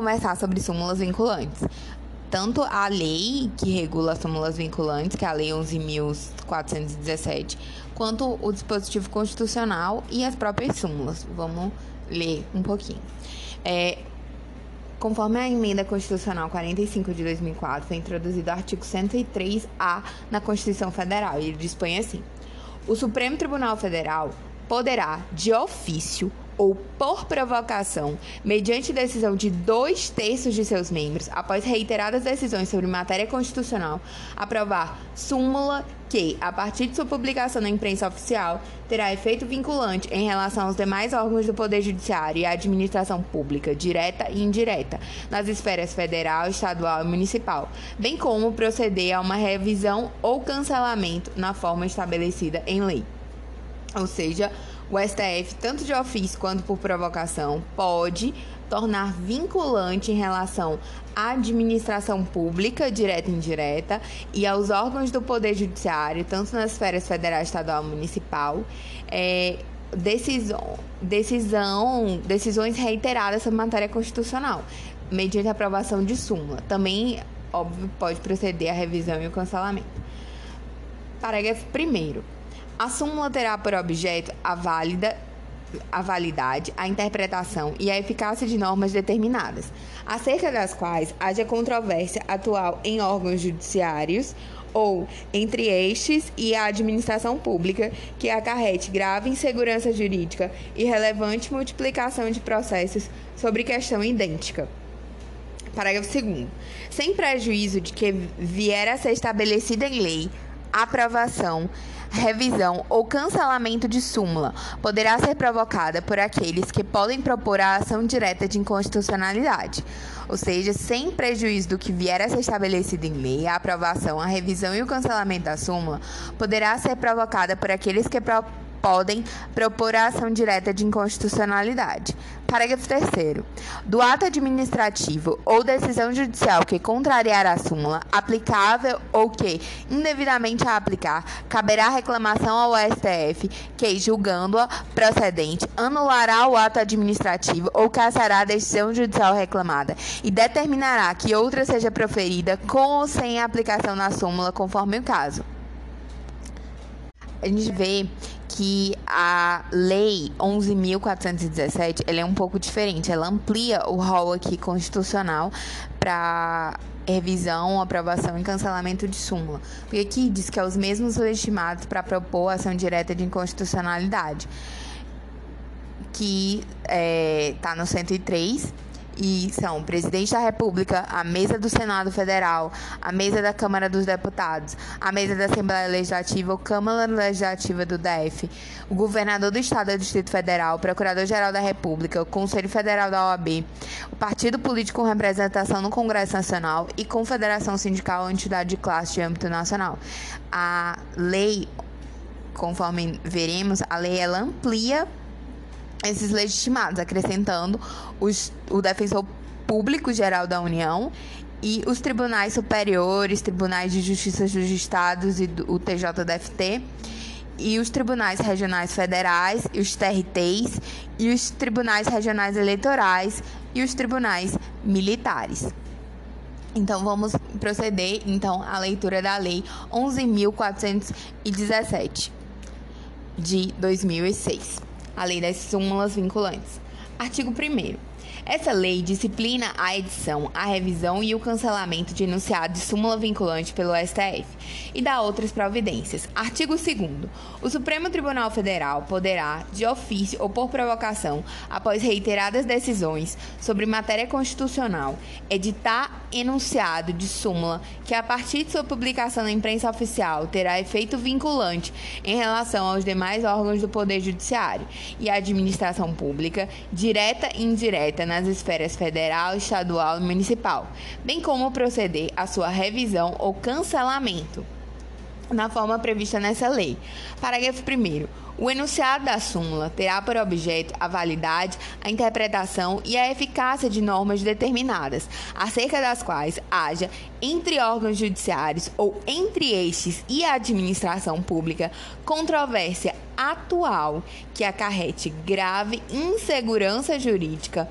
Conversar sobre súmulas vinculantes. Tanto a lei que regula as súmulas vinculantes, que é a Lei 11.417, quanto o dispositivo constitucional e as próprias súmulas. Vamos ler um pouquinho. É, Conforme a emenda constitucional 45 de 2004, foi introduzido o artigo 103-A na Constituição Federal ele dispõe assim: O Supremo Tribunal Federal poderá, de ofício ou por provocação, mediante decisão de dois terços de seus membros, após reiteradas decisões sobre matéria constitucional, aprovar súmula que, a partir de sua publicação na imprensa oficial, terá efeito vinculante em relação aos demais órgãos do Poder Judiciário e à administração pública, direta e indireta, nas esferas federal, estadual e municipal, bem como proceder a uma revisão ou cancelamento na forma estabelecida em lei. Ou seja, o STF, tanto de ofício quanto por provocação, pode tornar vinculante em relação à administração pública, direta e indireta, e aos órgãos do Poder Judiciário, tanto nas esferas federal, estadual e municipal, é, decisão, decisão, decisões reiteradas sobre matéria constitucional, mediante aprovação de súmula. Também, óbvio, pode proceder a revisão e o cancelamento. Parágrafo 1 a súmula terá por objeto a válida a validade, a interpretação e a eficácia de normas determinadas, acerca das quais haja controvérsia atual em órgãos judiciários ou entre estes e a administração pública, que acarrete grave insegurança jurídica e relevante multiplicação de processos sobre questão idêntica. Parágrafo 2. Sem prejuízo de que vier a ser estabelecida em lei aprovação, revisão ou cancelamento de súmula poderá ser provocada por aqueles que podem propor a ação direta de inconstitucionalidade. Ou seja, sem prejuízo do que vier a ser estabelecido em lei, a aprovação, a revisão e o cancelamento da súmula poderá ser provocada por aqueles que podem propor a ação direta de inconstitucionalidade. Parágrafo 3. Do ato administrativo ou decisão judicial que contrariar a súmula aplicável ou que indevidamente a aplicar, caberá reclamação ao STF, que, julgando-a procedente, anulará o ato administrativo ou cassará a decisão judicial reclamada e determinará que outra seja proferida com ou sem aplicação na súmula, conforme o caso. A gente vê que a lei 11.417 ela é um pouco diferente. Ela amplia o rol aqui constitucional para revisão, aprovação e cancelamento de súmula. Porque aqui diz que é os mesmos legitimados para propor ação direta de inconstitucionalidade. Que está tá no 103 e são presidente da República, a mesa do Senado Federal, a mesa da Câmara dos Deputados, a mesa da Assembleia Legislativa ou Câmara Legislativa do DF, o governador do Estado do Distrito Federal, o Procurador-Geral da República, o Conselho Federal da OAB, o partido político com representação no Congresso Nacional e Confederação Sindical ou entidade de classe de âmbito nacional. A lei, conforme veremos, a lei ela amplia esses legitimados, acrescentando os, o defensor público geral da União e os tribunais superiores, tribunais de justiça dos estados e do, o TJDFT e os tribunais regionais federais, e os TRTs e os tribunais regionais eleitorais e os tribunais militares. Então vamos proceder então à leitura da lei 11417 de 2006 a lei das súmulas vinculantes. Artigo 1 essa lei disciplina a edição, a revisão e o cancelamento de enunciado de súmula vinculante pelo STF e dá outras providências. Artigo 2 O Supremo Tribunal Federal poderá, de ofício ou por provocação, após reiteradas decisões sobre matéria constitucional, editar enunciado de súmula que, a partir de sua publicação na imprensa oficial, terá efeito vinculante em relação aos demais órgãos do Poder Judiciário e à administração pública, direta e indireta nas nas esferas federal, estadual e municipal, bem como proceder à sua revisão ou cancelamento na forma prevista nessa lei. Parágrafo 1. O enunciado da súmula terá por objeto a validade, a interpretação e a eficácia de normas determinadas, acerca das quais haja, entre órgãos judiciários ou entre estes e a administração pública, controvérsia atual que acarrete grave insegurança jurídica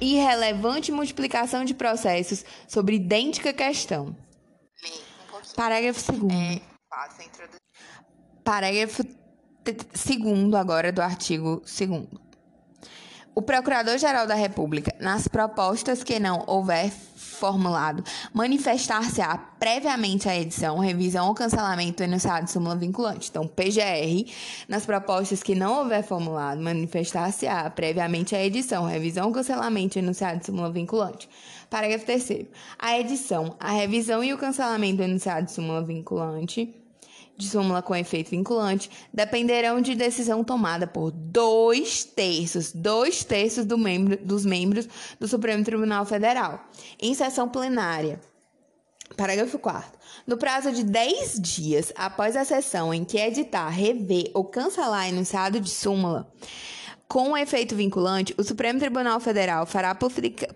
irrelevante multiplicação de processos sobre idêntica questão. Parágrafo 2 é, Parágrafo 2 agora do artigo 2 o Procurador-Geral da República, nas propostas que não houver formulado, manifestar-se-á previamente à edição, revisão ou cancelamento do enunciado de súmula vinculante. Então, PGR, nas propostas que não houver formulado, manifestar-se-á previamente à edição, revisão ou cancelamento do enunciado de súmula vinculante. Parágrafo 3 A edição, a revisão e o cancelamento do enunciado de súmula vinculante de súmula com efeito vinculante dependerão de decisão tomada por dois terços, dois terços do membro, dos membros do Supremo Tribunal Federal, em sessão plenária. Parágrafo 4. No prazo de 10 dias após a sessão em que editar, rever ou cancelar enunciado de súmula, com efeito vinculante, o Supremo Tribunal Federal fará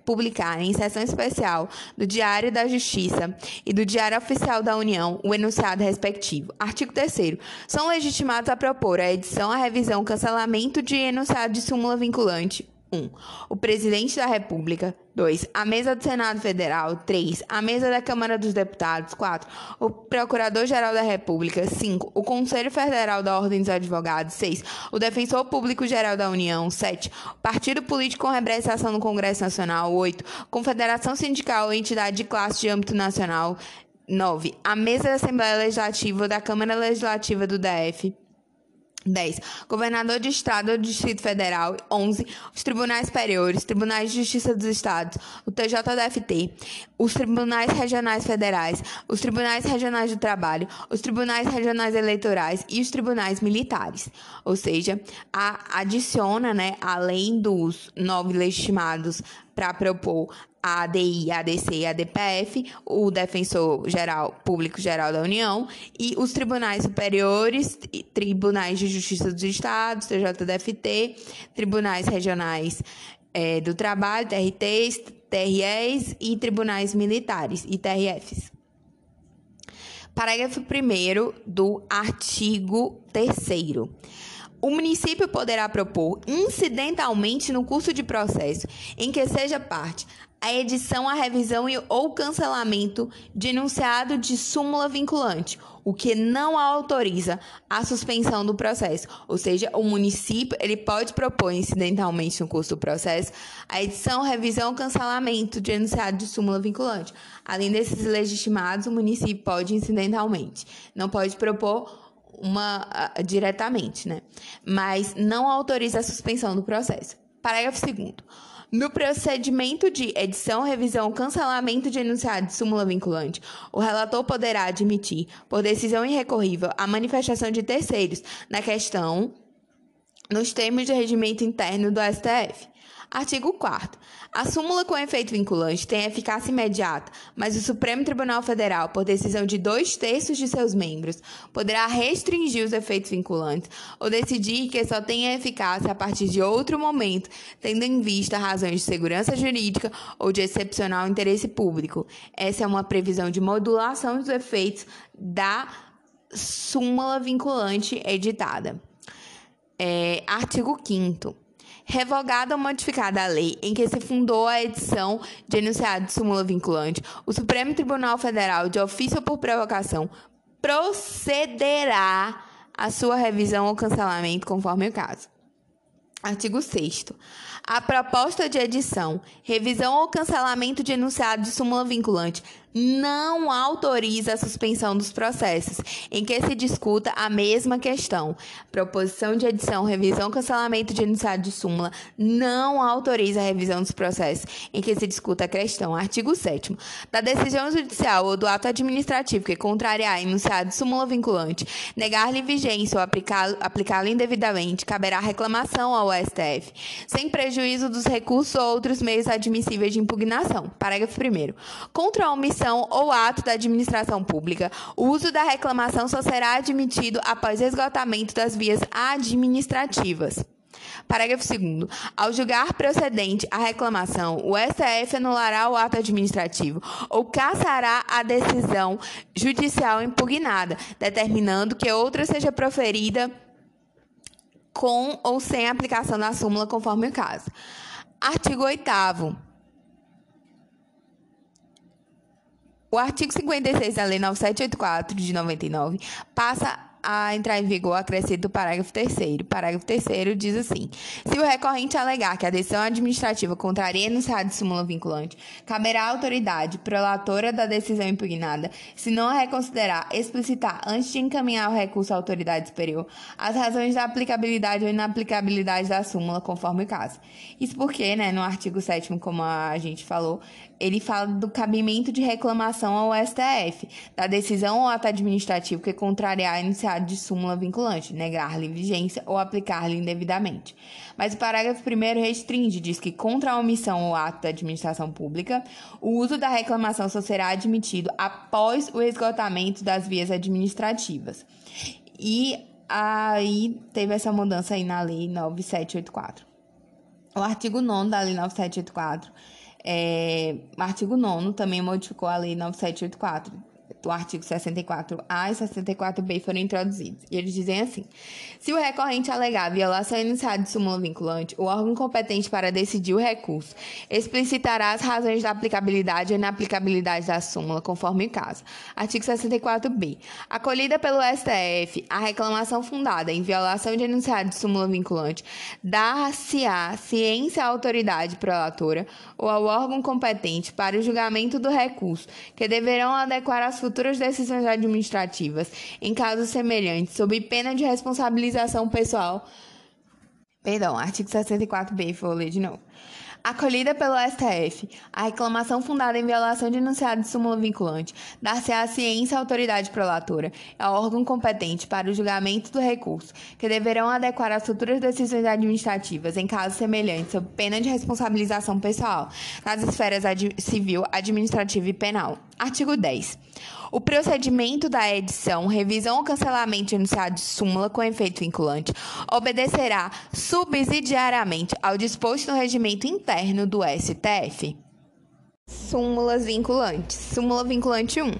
publicar em sessão especial do Diário da Justiça e do Diário Oficial da União o enunciado respectivo. Artigo 3 São legitimados a propor a edição, a revisão, cancelamento de enunciado de súmula vinculante 1. O presidente da República. 2. A mesa do Senado Federal. 3. A mesa da Câmara dos Deputados. 4. O Procurador-Geral da República. 5. O Conselho Federal da Ordem dos Advogados. 6. O Defensor Público-Geral da União. 7. O Partido Político com representação no Congresso Nacional. 8. Confederação Sindical ou entidade de classe de âmbito nacional. 9. A mesa da Assembleia Legislativa da Câmara Legislativa do DF. 10. Governador de Estado ou Distrito Federal. 11. Os tribunais superiores, tribunais de justiça dos estados, o TJDFT, os tribunais regionais federais, os tribunais regionais do trabalho, os tribunais regionais eleitorais e os tribunais militares. Ou seja, a, adiciona, né, além dos nove legitimados para propor a ADI, a ADC e a ADPF, o Defensor Geral Público Geral da União e os tribunais superiores, tribunais de justiça dos estados, TJDFT, tribunais regionais é, do trabalho, TRTs, TREs e tribunais militares, ITRFs. Parágrafo 1 do artigo 3 o município poderá propor incidentalmente no curso de processo em que seja parte a edição, a revisão e, ou cancelamento de enunciado de súmula vinculante, o que não autoriza a suspensão do processo. Ou seja, o município ele pode propor incidentalmente no curso do processo a edição, revisão ou cancelamento de enunciado de súmula vinculante. Além desses legitimados, o município pode incidentalmente. Não pode propor uma uh, diretamente, né? Mas não autoriza a suspensão do processo. Parágrafo 2 no procedimento de edição, revisão, cancelamento de enunciado de súmula vinculante, o relator poderá admitir, por decisão irrecorrível, a manifestação de terceiros na questão nos termos de regimento interno do STF. Artigo 4 A súmula com efeito vinculante tem eficácia imediata, mas o Supremo Tribunal Federal, por decisão de dois terços de seus membros, poderá restringir os efeitos vinculantes ou decidir que só tenha eficácia a partir de outro momento, tendo em vista razões de segurança jurídica ou de excepcional interesse público. Essa é uma previsão de modulação dos efeitos da súmula vinculante editada. É, artigo 5 Revogada ou modificada a lei em que se fundou a edição de enunciado de súmula vinculante, o Supremo Tribunal Federal, de ofício ou por provocação, procederá à sua revisão ou cancelamento conforme o caso. Artigo 6 a proposta de edição, revisão ou cancelamento de enunciado de súmula vinculante não autoriza a suspensão dos processos em que se discuta a mesma questão. Proposição de edição, revisão, cancelamento de enunciado de súmula não autoriza a revisão dos processos em que se discuta a questão. Artigo 7 Da decisão judicial ou do ato administrativo que contrariar enunciado de súmula vinculante, negar-lhe vigência ou aplicá-lo indevidamente, caberá reclamação ao STF, sem prejuízo dos recursos ou outros meios admissíveis de impugnação. Parágrafo 1 Contra a omissão ou ato da administração pública, o uso da reclamação só será admitido após esgotamento das vias administrativas. Parágrafo 2. Ao julgar procedente a reclamação, o STF anulará o ato administrativo ou cassará a decisão judicial impugnada, determinando que outra seja proferida com ou sem aplicação da súmula, conforme o caso. Artigo 8 O artigo 56 da Lei 9784 de 99 passa a entrar em vigor acrescido do parágrafo 3 Parágrafo 3 diz assim: Se o recorrente alegar que a decisão administrativa contraria enunciado de súmula vinculante, caberá à autoridade prolatora da decisão impugnada, se não a reconsiderar, explicitar antes de encaminhar o recurso à autoridade superior as razões da aplicabilidade ou inaplicabilidade da súmula, conforme o caso. Isso porque, né, no artigo 7 como a gente falou, ele fala do cabimento de reclamação ao STF, da decisão ou ato administrativo que contrariar a iniciado de súmula vinculante, negar-lhe vigência ou aplicar-lhe indevidamente. Mas o parágrafo 1 restringe, diz que contra a omissão ou ato da administração pública, o uso da reclamação só será admitido após o esgotamento das vias administrativas. E aí teve essa mudança aí na lei 9784. O artigo 9 da lei 9784 é, artigo 9 também modificou a Lei 9784 o artigo 64A e 64B foram introduzidos. E eles dizem assim: se o recorrente alegar violação iniciada de súmula vinculante, o órgão competente para decidir o recurso explicitará as razões da aplicabilidade ou inaplicabilidade da súmula, conforme o caso. Artigo 64B. Acolhida pelo STF, a reclamação fundada em violação de enunciado de súmula vinculante dar-se-á ciência à autoridade prolatora ou ao órgão competente para o julgamento do recurso, que deverão adequar as futuras decisões administrativas em casos semelhantes, sob pena de responsabilização pessoal. Perdão, artigo 64b, vou ler de novo. Acolhida pelo STF, a reclamação fundada em violação de enunciado de súmula vinculante dar-se à ciência à autoridade prolatora, ao órgão competente para o julgamento do recurso, que deverão adequar as futuras decisões administrativas em casos semelhantes sob pena de responsabilização pessoal, nas esferas ad civil, administrativa e penal. Artigo 10. O procedimento da edição, revisão ou cancelamento de enunciado de súmula com efeito vinculante obedecerá subsidiariamente ao disposto no regimento interno do STF. Súmulas vinculantes. Súmula vinculante 1.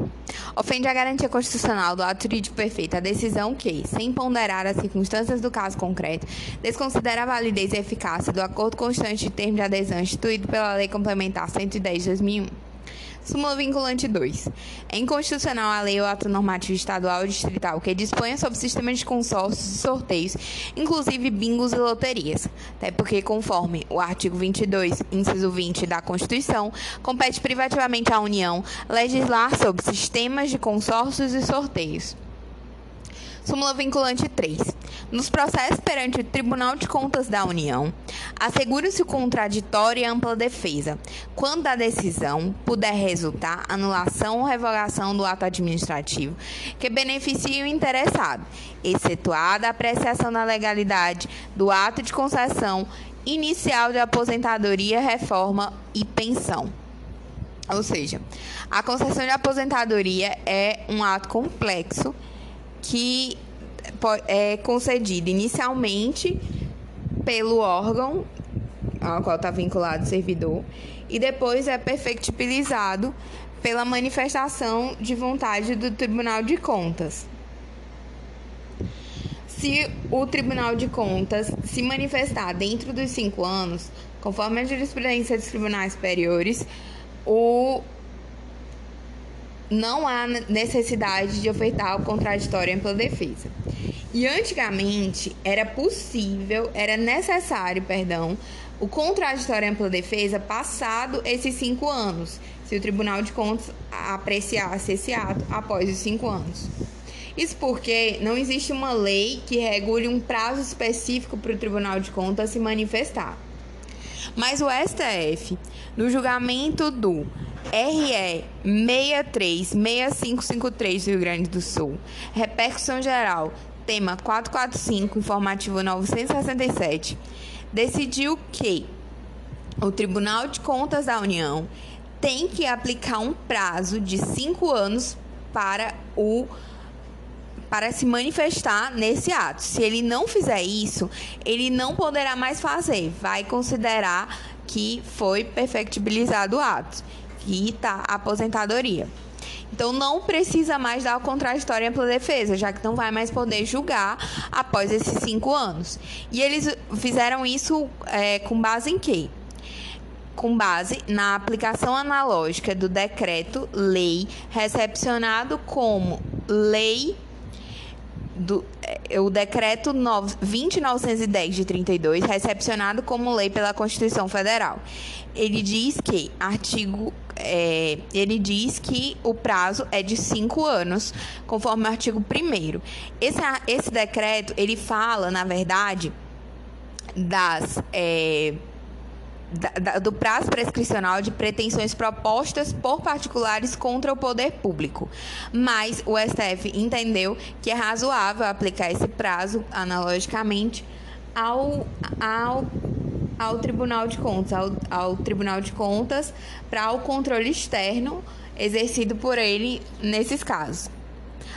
Ofende a garantia constitucional do ato jurídico perfeito a decisão que, sem ponderar as circunstâncias do caso concreto, desconsidera a validez e eficácia do acordo constante de termo de adesão instituído pela Lei Complementar 110 de 2001. Súmula vinculante 2. É inconstitucional a lei ou ato normativo estadual ou distrital que disponha sobre sistemas de consórcios e sorteios, inclusive bingos e loterias. Até porque, conforme o artigo 22, inciso 20 da Constituição, compete privativamente à União legislar sobre sistemas de consórcios e sorteios. Súmula vinculante 3. Nos processos perante o Tribunal de Contas da União, assegura-se o contraditório e ampla defesa, quando da decisão puder resultar anulação ou revogação do ato administrativo que beneficie o interessado, excetuada a apreciação da legalidade do ato de concessão inicial de aposentadoria, reforma e pensão. Ou seja, a concessão de aposentadoria é um ato complexo que é concedido inicialmente pelo órgão ao qual está vinculado o servidor e depois é perfectibilizado pela manifestação de vontade do Tribunal de Contas. Se o Tribunal de Contas se manifestar dentro dos cinco anos, conforme a jurisprudência dos tribunais superiores, o não há necessidade de ofertar o contraditório em ampla defesa. E antigamente era possível, era necessário, perdão, o contraditório em ampla defesa passado esses cinco anos, se o Tribunal de Contas apreciasse esse ato após os cinco anos. Isso porque não existe uma lei que regule um prazo específico para o Tribunal de Contas se manifestar. Mas o STF, no julgamento do RE 636553 do Rio Grande do Sul. Repercussão geral. Tema 445, informativo 967. Decidiu que o Tribunal de Contas da União tem que aplicar um prazo de cinco anos para o para se manifestar nesse ato. Se ele não fizer isso, ele não poderá mais fazer. Vai considerar que foi perfectibilizado o ato e tá a aposentadoria. Então não precisa mais dar o contraditório em ampla defesa, já que não vai mais poder julgar após esses cinco anos. E eles fizeram isso é, com base em quê? com base na aplicação analógica do decreto-lei recepcionado como lei do, é, o decreto 20910 de 32, recepcionado como lei pela Constituição Federal. Ele diz que artigo é, ele diz que o prazo é de cinco anos, conforme o artigo 1 esse, esse decreto, ele fala, na verdade, das... É, do prazo prescricional de pretensões propostas por particulares contra o poder público. Mas o STF entendeu que é razoável aplicar esse prazo, analogicamente, ao, ao, ao Tribunal de Contas, ao, ao Tribunal de Contas para o controle externo exercido por ele nesses casos.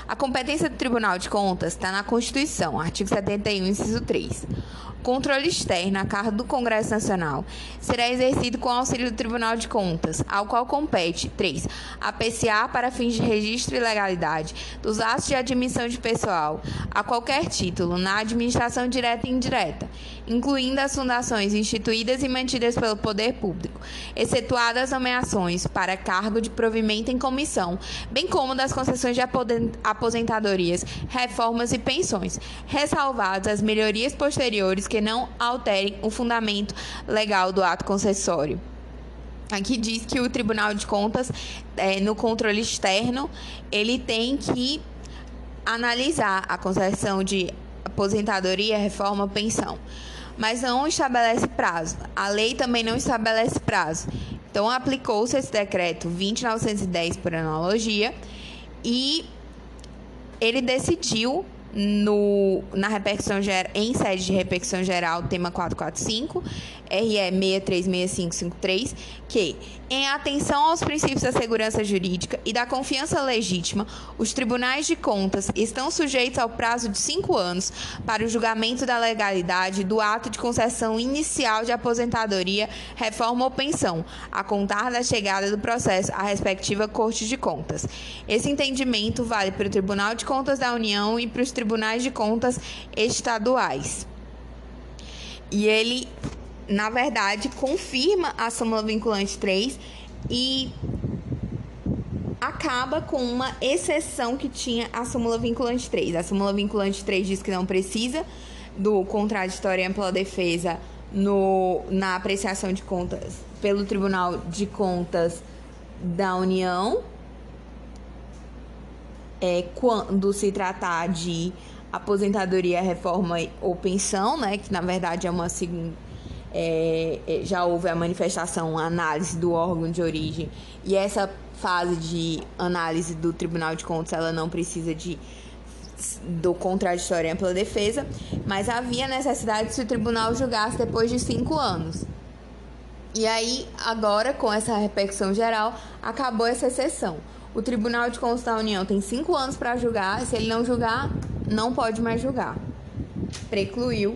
A competência do Tribunal de Contas está na Constituição, artigo 71, inciso 3 controle externo a cargo do Congresso Nacional será exercido com auxílio do Tribunal de Contas, ao qual compete 3. Apreciar para fins de registro e legalidade dos atos de admissão de pessoal a qualquer título na administração direta e indireta, incluindo as fundações instituídas e mantidas pelo poder público, excetuadas as nomeações para cargo de provimento em comissão, bem como das concessões de aposentadorias, reformas e pensões, ressalvadas as melhorias posteriores que não alterem o fundamento legal do ato concessório. Aqui diz que o Tribunal de Contas, é, no controle externo, ele tem que analisar a concessão de aposentadoria, reforma, pensão, mas não estabelece prazo. A lei também não estabelece prazo. Então, aplicou-se esse decreto 20910 por analogia e ele decidiu no, na repercussão em sede de repercussão geral, tema 445, RE 636553, que, em atenção aos princípios da segurança jurídica e da confiança legítima, os tribunais de contas estão sujeitos ao prazo de cinco anos para o julgamento da legalidade do ato de concessão inicial de aposentadoria, reforma ou pensão, a contar da chegada do processo à respectiva Corte de Contas. Esse entendimento vale para o Tribunal de Contas da União e para os tribunais de contas estaduais. E ele na verdade, confirma a súmula vinculante 3 e acaba com uma exceção que tinha a súmula vinculante 3. A súmula vinculante 3 diz que não precisa do contraditório e ampla defesa no, na apreciação de contas pelo Tribunal de Contas da União, é, quando se tratar de aposentadoria, reforma ou pensão, né, que na verdade é uma segunda é, é, já houve a manifestação, a análise do órgão de origem e essa fase de análise do Tribunal de Contas ela não precisa de do contraditório pela defesa, mas havia necessidade se o tribunal julgasse depois de cinco anos. E aí, agora, com essa repercussão geral, acabou essa exceção. O Tribunal de Contas da União tem cinco anos para julgar, se ele não julgar, não pode mais julgar. Precluiu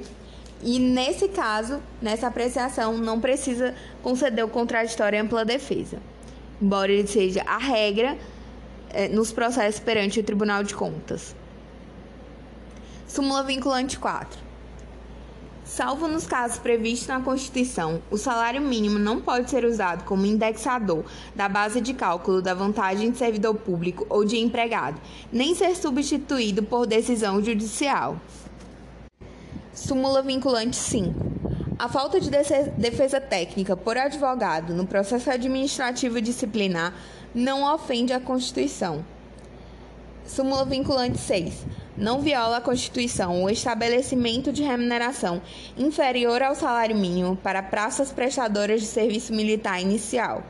e nesse caso, nessa apreciação, não precisa conceder o contraditório e ampla defesa, embora ele seja a regra é, nos processos perante o Tribunal de Contas. Súmula vinculante 4. Salvo nos casos previstos na Constituição, o salário mínimo não pode ser usado como indexador da base de cálculo da vantagem de servidor público ou de empregado, nem ser substituído por decisão judicial. Súmula vinculante 5. A falta de defesa técnica por advogado no processo administrativo disciplinar não ofende a Constituição. Súmula vinculante 6. Não viola a Constituição o estabelecimento de remuneração inferior ao salário mínimo para praças prestadoras de serviço militar inicial.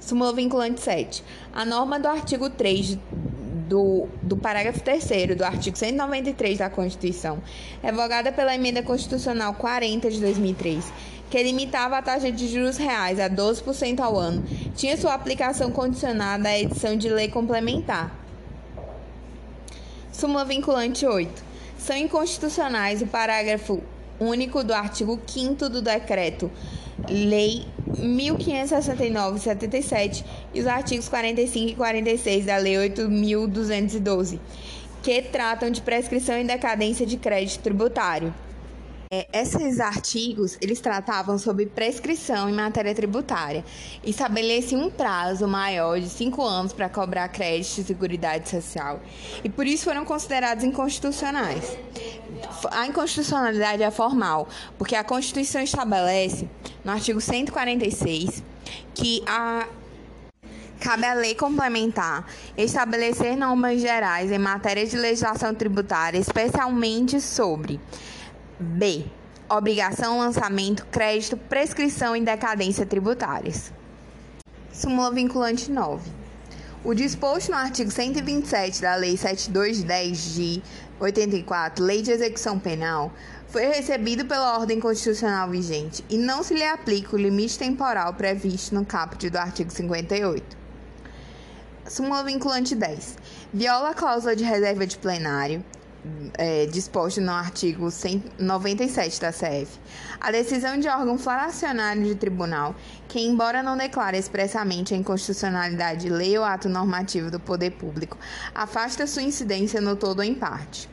Súmula vinculante 7. A norma do artigo 3 do, do parágrafo 3 do artigo 193 da Constituição, revogada pela Emenda Constitucional 40 de 2003, que limitava a taxa de juros reais a 12% ao ano, tinha sua aplicação condicionada à edição de lei complementar. Súmula vinculante 8. São inconstitucionais o parágrafo único do artigo 5 do decreto Lei 1569-77 e os artigos 45 e 46 da Lei 8.212, que tratam de prescrição e decadência de crédito tributário. É, esses artigos, eles tratavam sobre prescrição em matéria tributária e um prazo maior de cinco anos para cobrar crédito de seguridade social e por isso foram considerados inconstitucionais. A inconstitucionalidade é formal, porque a Constituição estabelece, no artigo 146, que a Cabe à lei complementar estabelecer normas gerais em matéria de legislação tributária, especialmente sobre B. Obrigação, lançamento, crédito, prescrição e decadência tributárias. Súmula vinculante 9. O disposto no artigo 127 da Lei 7210 de 84, Lei de Execução Penal, foi recebido pela ordem constitucional vigente e não se lhe aplica o limite temporal previsto no caput do artigo 58. Súmula vinculante 10. Viola a cláusula de reserva de plenário, é, disposto no artigo 197 da CF, a decisão de órgão flagracionário de tribunal, que, embora não declare expressamente a inconstitucionalidade de lei ou ato normativo do poder público, afasta sua incidência no todo ou em parte.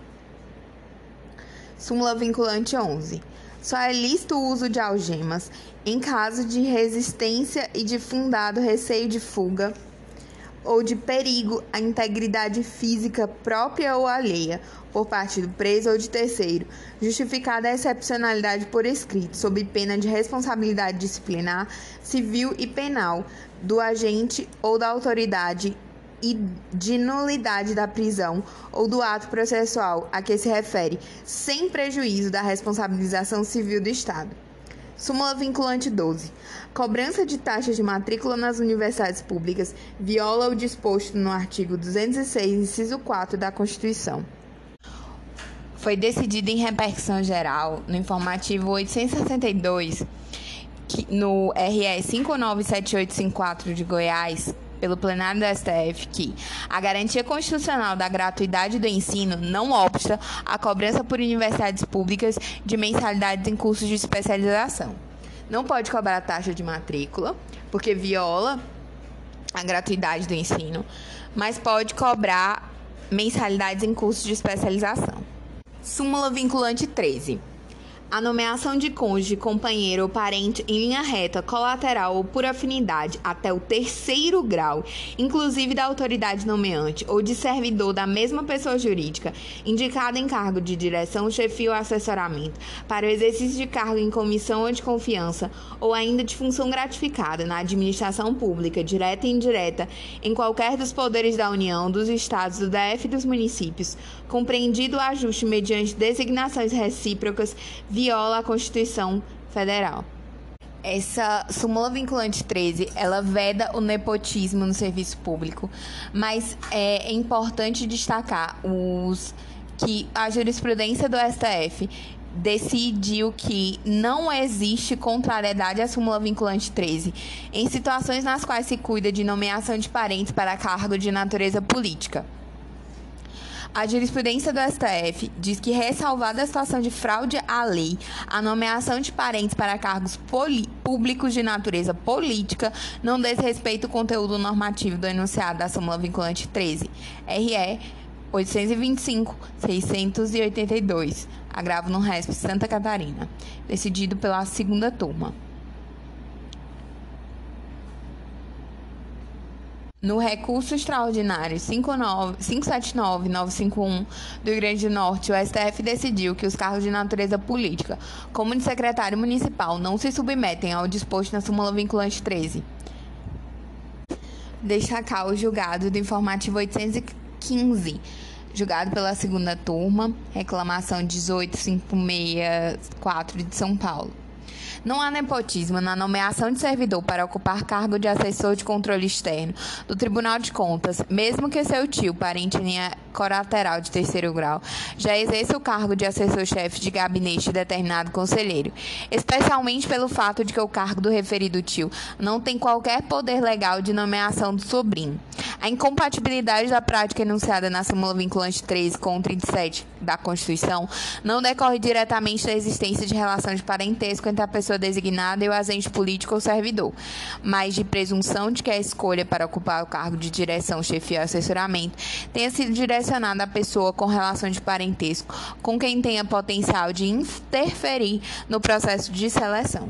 Súmula vinculante 11. Só é lícito o uso de algemas em caso de resistência e de fundado receio de fuga ou de perigo à integridade física própria ou alheia por parte do preso ou de terceiro, justificada a excepcionalidade por escrito, sob pena de responsabilidade disciplinar, civil e penal do agente ou da autoridade e de nulidade da prisão ou do ato processual a que se refere, sem prejuízo da responsabilização civil do Estado. Súmula vinculante 12. Cobrança de taxa de matrícula nas universidades públicas viola o disposto no artigo 206, inciso 4 da Constituição. Foi decidido em repercussão geral no informativo 862, que, no RE 597854 de Goiás, pelo plenário do STF que a garantia constitucional da gratuidade do ensino não obsta a cobrança por universidades públicas de mensalidades em cursos de especialização. Não pode cobrar taxa de matrícula, porque viola a gratuidade do ensino, mas pode cobrar mensalidades em cursos de especialização. Súmula vinculante 13. A nomeação de cônjuge, companheiro ou parente em linha reta, colateral ou por afinidade até o terceiro grau, inclusive da autoridade nomeante ou de servidor da mesma pessoa jurídica, indicado em cargo de direção, chefia ou assessoramento, para o exercício de cargo em comissão ou de confiança, ou ainda de função gratificada na administração pública, direta e indireta, em qualquer dos poderes da União, dos Estados, do DF e dos municípios, compreendido o ajuste mediante designações recíprocas, viola a Constituição Federal. Essa súmula vinculante 13, ela veda o nepotismo no serviço público, mas é importante destacar os que a jurisprudência do STF decidiu que não existe contrariedade à súmula vinculante 13 em situações nas quais se cuida de nomeação de parentes para cargo de natureza política. A jurisprudência do STF diz que, ressalvada a situação de fraude à lei, a nomeação de parentes para cargos públicos de natureza política não diz respeito ao conteúdo normativo do enunciado da súmula vinculante 13, RE 825-682, agravo no RESP Santa Catarina, decidido pela segunda turma. No recurso extraordinário 579-951 do Rio Grande do Norte, o STF decidiu que os cargos de natureza política, como de secretário municipal, não se submetem ao disposto na súmula vinculante 13. Destacar o julgado do informativo 815, julgado pela segunda turma, reclamação 18564 de São Paulo. Não há nepotismo na nomeação de servidor para ocupar cargo de assessor de controle externo do Tribunal de Contas, mesmo que seu tio, parente em linha colateral de terceiro grau, já exerça o cargo de assessor-chefe de gabinete de determinado conselheiro, especialmente pelo fato de que o cargo do referido tio não tem qualquer poder legal de nomeação do sobrinho. A incompatibilidade da prática enunciada na súmula vinculante 13 com 37 da Constituição não decorre diretamente da existência de relação de parentesco entre a pessoa designada e o agente político ou servidor, mas de presunção de que a escolha para ocupar o cargo de direção, chefia ou assessoramento tenha sido direcionada à pessoa com relação de parentesco com quem tenha potencial de interferir no processo de seleção.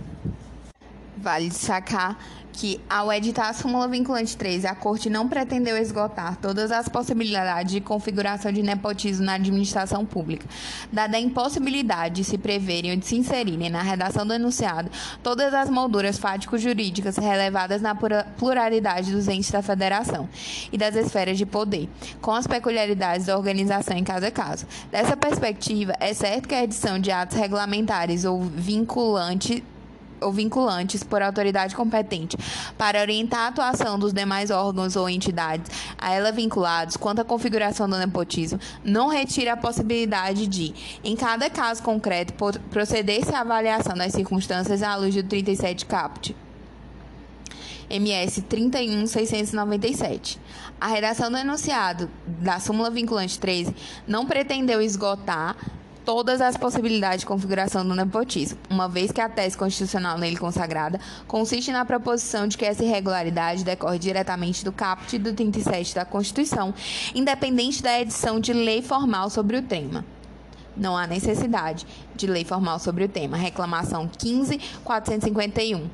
Vale destacar que, ao editar a súmula vinculante 13, a Corte não pretendeu esgotar todas as possibilidades de configuração de nepotismo na administração pública, dada a impossibilidade de se preverem ou de se inserirem na redação do enunciado todas as molduras fático-jurídicas relevadas na pluralidade dos entes da Federação e das esferas de poder, com as peculiaridades da organização em cada caso. Dessa perspectiva, é certo que a edição de atos regulamentares ou vinculantes ou vinculantes por autoridade competente para orientar a atuação dos demais órgãos ou entidades a ela vinculados quanto à configuração do nepotismo, não retira a possibilidade de, em cada caso concreto, proceder-se à avaliação das circunstâncias à luz do 37 caput. MS 31697. A redação do enunciado da súmula vinculante 13 não pretendeu esgotar todas as possibilidades de configuração do nepotismo, uma vez que a tese constitucional nele consagrada consiste na proposição de que essa irregularidade decorre diretamente do caput do 37 da Constituição, independente da edição de lei formal sobre o tema. Não há necessidade de lei formal sobre o tema. Reclamação 15451.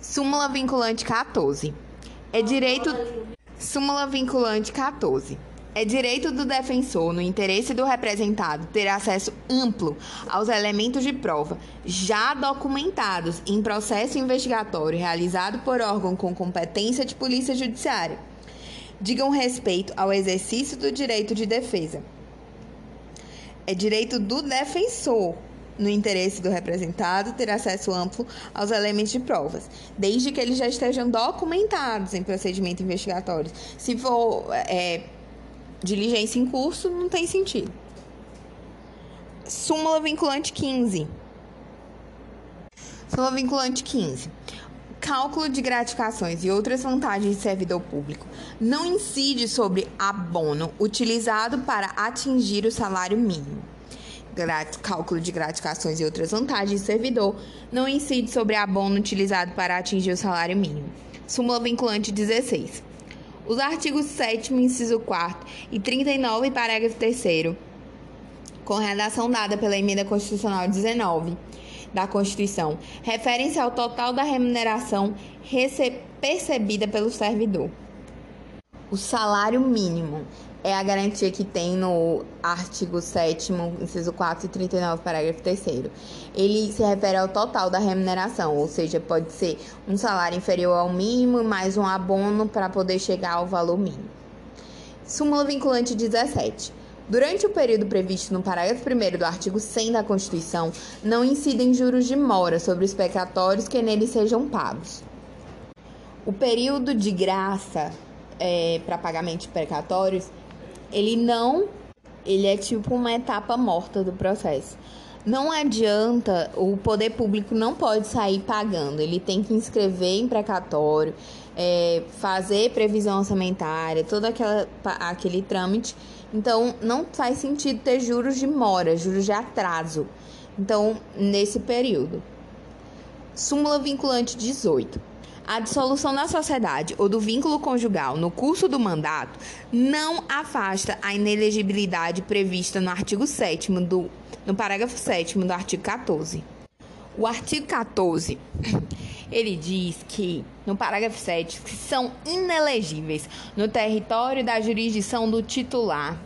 Súmula vinculante 14. É direito. Súmula vinculante 14. É direito do defensor, no interesse do representado, ter acesso amplo aos elementos de prova já documentados em processo investigatório realizado por órgão com competência de polícia judiciária. Digam respeito ao exercício do direito de defesa. É direito do defensor, no interesse do representado, ter acesso amplo aos elementos de provas, desde que eles já estejam documentados em procedimento investigatório. Se for. É, diligência em curso, não tem sentido. Súmula vinculante 15. Súmula vinculante 15. Cálculo de gratificações e outras vantagens de servidor público não incide sobre abono utilizado para atingir o salário mínimo. Cálculo de gratificações e outras vantagens de servidor não incide sobre abono utilizado para atingir o salário mínimo. Súmula vinculante 16. Os artigos 7 inciso 4 e 39, parágrafo 3 com redação dada pela emenda constitucional 19 da Constituição, referem-se ao total da remuneração percebida pelo servidor. O salário mínimo é a garantia que tem no artigo 7 inciso 4 e 39, parágrafo 3 Ele se refere ao total da remuneração, ou seja, pode ser um salário inferior ao mínimo mais um abono para poder chegar ao valor mínimo. Súmula vinculante 17. Durante o período previsto no parágrafo 1 do artigo 100 da Constituição, não incidem juros de mora sobre os pecatórios que nele sejam pagos. O período de graça é, para pagamento de precatórios ele não. Ele é tipo uma etapa morta do processo. Não adianta, o poder público não pode sair pagando, ele tem que inscrever em precatório, é, fazer previsão orçamentária, todo aquela, aquele trâmite. Então, não faz sentido ter juros de mora, juros de atraso. Então, nesse período. Súmula vinculante 18. A dissolução da sociedade ou do vínculo conjugal no curso do mandato não afasta a inelegibilidade prevista no artigo 7 do no parágrafo 7 do artigo 14. O artigo 14, ele diz que, no parágrafo 7, que são inelegíveis no território da jurisdição do titular,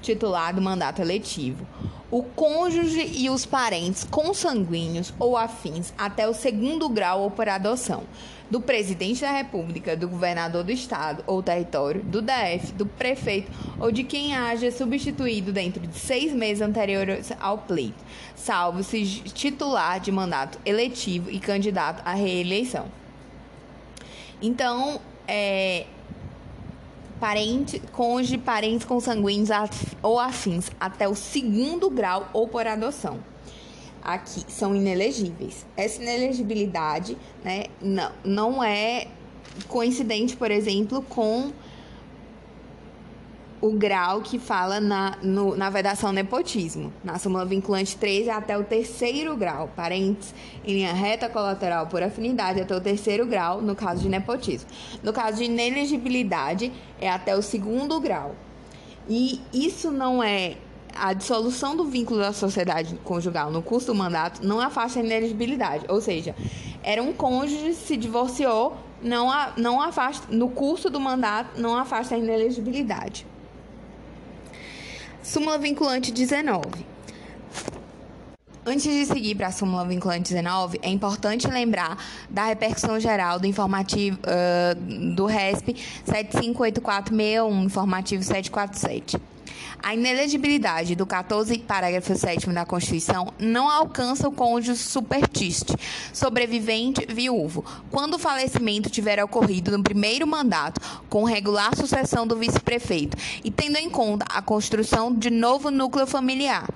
titular do mandato eletivo, o cônjuge e os parentes consanguíneos ou afins até o segundo grau ou por adoção do presidente da República, do governador do estado ou território, do DF, do prefeito ou de quem haja substituído dentro de seis meses anteriores ao pleito, salvo se titular de mandato eletivo e candidato à reeleição. Então, é, parente, cônjuge, parentes consanguíneos ou afins até o segundo grau ou por adoção. Aqui são inelegíveis. Essa inelegibilidade né, não, não é coincidente, por exemplo, com o grau que fala na, no, na vedação nepotismo. Na súmula vinculante 13 até o terceiro grau. Parentes em linha reta colateral por afinidade até o terceiro grau, no caso de nepotismo. No caso de inelegibilidade, é até o segundo grau. E isso não é a dissolução do vínculo da sociedade conjugal no curso do mandato não afasta a inelegibilidade. Ou seja, era um cônjuge, se divorciou, não, a, não afasta, no curso do mandato, não afasta a inelegibilidade. Súmula vinculante 19. Antes de seguir para a súmula vinculante 19, é importante lembrar da repercussão geral do informativo uh, do RESP 758461, informativo 747. A inelegibilidade do 14, parágrafo 7 da Constituição não alcança o cônjuge supertiste, sobrevivente viúvo, quando o falecimento tiver ocorrido no primeiro mandato, com regular sucessão do vice-prefeito e tendo em conta a construção de novo núcleo familiar.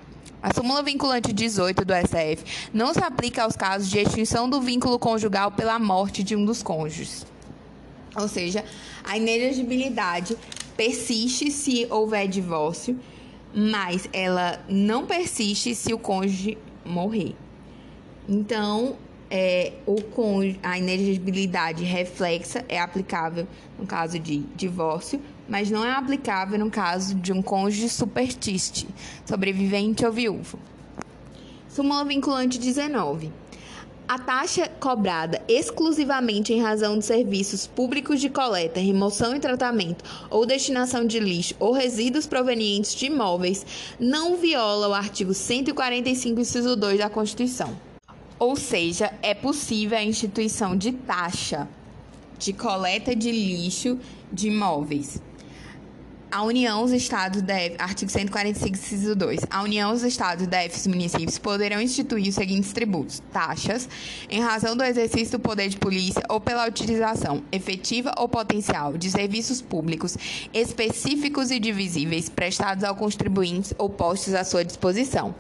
A súmula vinculante 18 do STF não se aplica aos casos de extinção do vínculo conjugal pela morte de um dos cônjuges. Ou seja, a inelegibilidade persiste se houver divórcio, mas ela não persiste se o cônjuge morrer. Então, é, o cônjuge, a inelegibilidade reflexa é aplicável no caso de divórcio, mas não é aplicável no caso de um cônjuge supertiste, sobrevivente ou viúvo. Súmula vinculante 19. A taxa cobrada exclusivamente em razão de serviços públicos de coleta, remoção e tratamento ou destinação de lixo ou resíduos provenientes de imóveis não viola o artigo 145, inciso 2 da Constituição. Ou seja, é possível a instituição de taxa de coleta de lixo de imóveis a União, os Estados devem, artigo 145, inciso 2. A União, os Estados, DFs e municípios poderão instituir os seguintes tributos: taxas, em razão do exercício do poder de polícia ou pela utilização efetiva ou potencial de serviços públicos específicos e divisíveis prestados aos contribuintes ou postos à sua disposição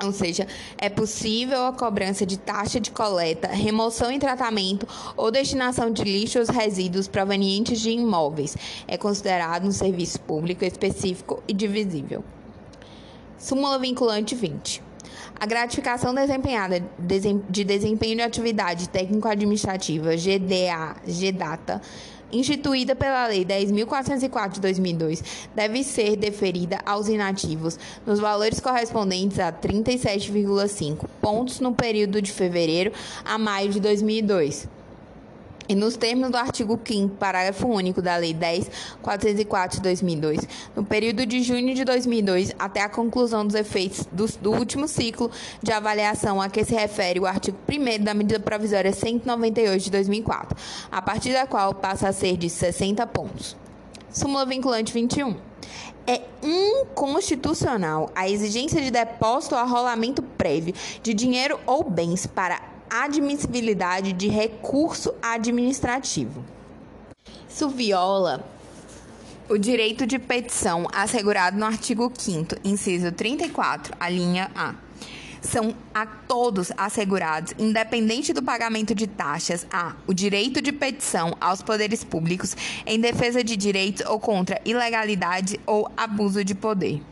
ou seja, é possível a cobrança de taxa de coleta, remoção e tratamento ou destinação de lixo ou resíduos provenientes de imóveis. É considerado um serviço público específico e divisível. Súmula vinculante 20. A gratificação desempenhada de desempenho de atividade técnico-administrativa GDA, GDATA, instituída pela Lei 10.404 de 2002, deve ser deferida aos inativos nos valores correspondentes a 37,5 pontos no período de fevereiro a maio de 2002 e nos termos do artigo 5 parágrafo único da Lei 10.404 de 2002, no período de junho de 2002 até a conclusão dos efeitos do, do último ciclo de avaliação a que se refere o artigo 1 da medida provisória 198 de 2004, a partir da qual passa a ser de 60 pontos. Súmula vinculante 21. É inconstitucional a exigência de depósito ou arrolamento prévio de dinheiro ou bens para admissibilidade de recurso administrativo. Isso viola o direito de petição assegurado no artigo 5 inciso 34, a linha A. São a todos assegurados, independente do pagamento de taxas, a o direito de petição aos poderes públicos em defesa de direitos ou contra ilegalidade ou abuso de poder.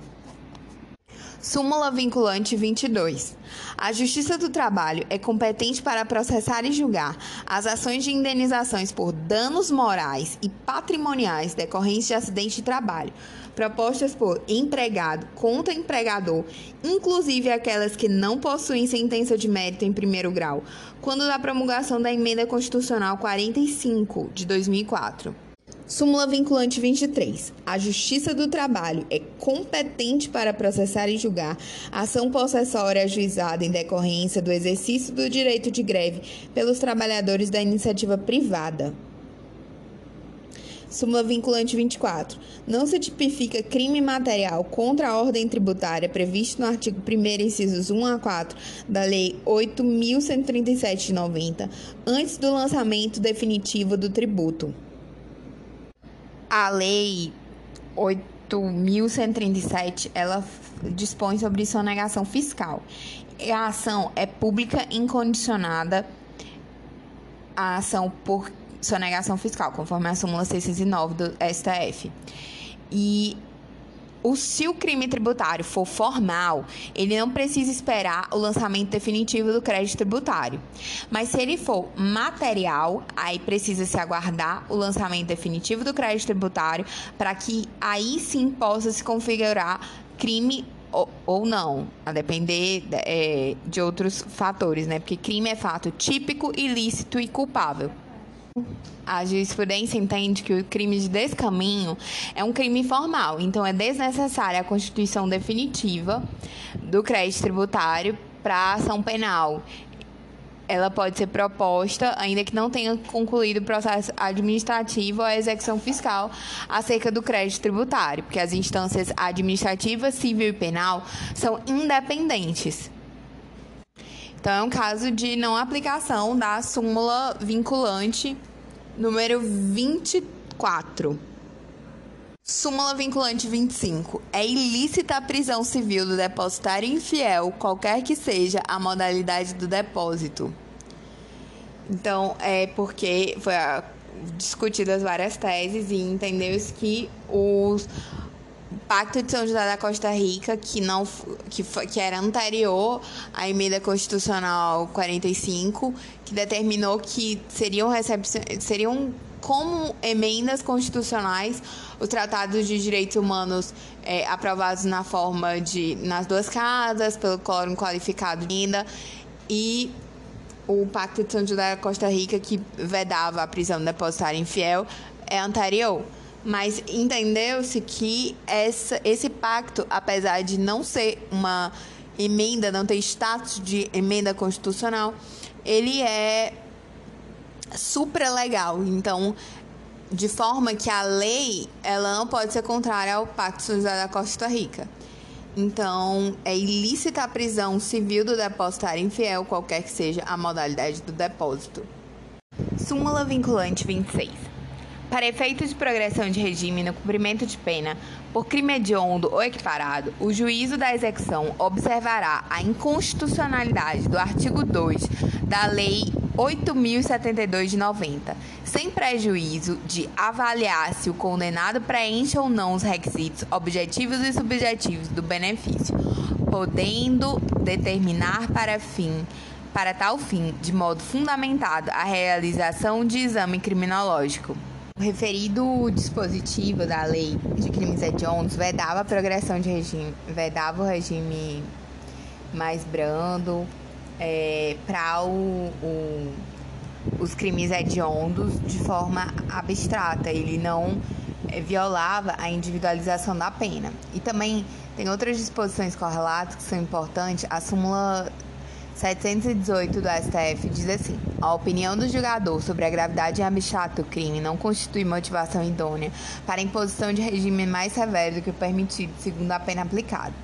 Súmula vinculante 22. A Justiça do Trabalho é competente para processar e julgar as ações de indenizações por danos morais e patrimoniais decorrentes de acidente de trabalho, propostas por empregado contra empregador, inclusive aquelas que não possuem sentença de mérito em primeiro grau, quando da promulgação da Emenda Constitucional 45 de 2004. Súmula vinculante 23. A Justiça do Trabalho é competente para processar e julgar ação possessória ajuizada em decorrência do exercício do direito de greve pelos trabalhadores da iniciativa privada. Súmula vinculante 24. Não se tipifica crime material contra a ordem tributária previsto no artigo 1 incisos 1 a 4 da Lei 8.137 de 90, antes do lançamento definitivo do tributo a lei 8.137, ela dispõe sobre sonegação fiscal. A ação é pública incondicionada a ação por sonegação fiscal, conforme a súmula 609 do STF. E o, se o crime tributário for formal, ele não precisa esperar o lançamento definitivo do crédito tributário. Mas se ele for material, aí precisa se aguardar o lançamento definitivo do crédito tributário para que aí sim possa se configurar crime ou, ou não, a depender é, de outros fatores, né? Porque crime é fato típico, ilícito e culpável. A jurisprudência entende que o crime de descaminho é um crime formal, então é desnecessária a constituição definitiva do crédito tributário para ação penal. Ela pode ser proposta, ainda que não tenha concluído o processo administrativo ou a execução fiscal acerca do crédito tributário, porque as instâncias administrativa, civil e penal são independentes. Então, é um caso de não aplicação da súmula vinculante número 24. Súmula vinculante 25. É ilícita a prisão civil do depositário infiel, qualquer que seja a modalidade do depósito. Então, é porque foi discutidas várias teses e entendeu-se que os Pacto de São José da Costa Rica, que não que, que era anterior à emenda constitucional 45, que determinou que seriam seriam como emendas constitucionais os tratados de direitos humanos é, aprovados na forma de nas duas casas pelo quórum qualificado ainda e o Pacto de São José da Costa Rica que vedava a prisão depositária infiel é anterior mas entendeu-se que essa, esse pacto, apesar de não ser uma emenda, não ter status de emenda constitucional, ele é supralegal. Então, de forma que a lei ela não pode ser contrária ao Pacto Social da Costa Rica. Então, é ilícita a prisão civil do depositário infiel, qualquer que seja a modalidade do depósito. Súmula vinculante 26. Para efeitos de progressão de regime no cumprimento de pena por crime hediondo ou equiparado, o juízo da execução observará a inconstitucionalidade do artigo 2 da Lei 8.072 de 90, sem prejuízo de avaliar se o condenado preenche ou não os requisitos objetivos e subjetivos do benefício, podendo determinar para fim para tal fim, de modo fundamentado, a realização de exame criminológico. O referido dispositivo da lei de crimes hediondos vedava a progressão de regime, vedava o regime mais brando é, para os crimes hediondos de forma abstrata. Ele não é, violava a individualização da pena. E também tem outras disposições correlatas que são importantes. A súmula 718 do STF diz assim: a opinião do julgador sobre a gravidade e abstrato do crime não constitui motivação idônea para a imposição de regime mais severo do que o permitido segundo a pena aplicada.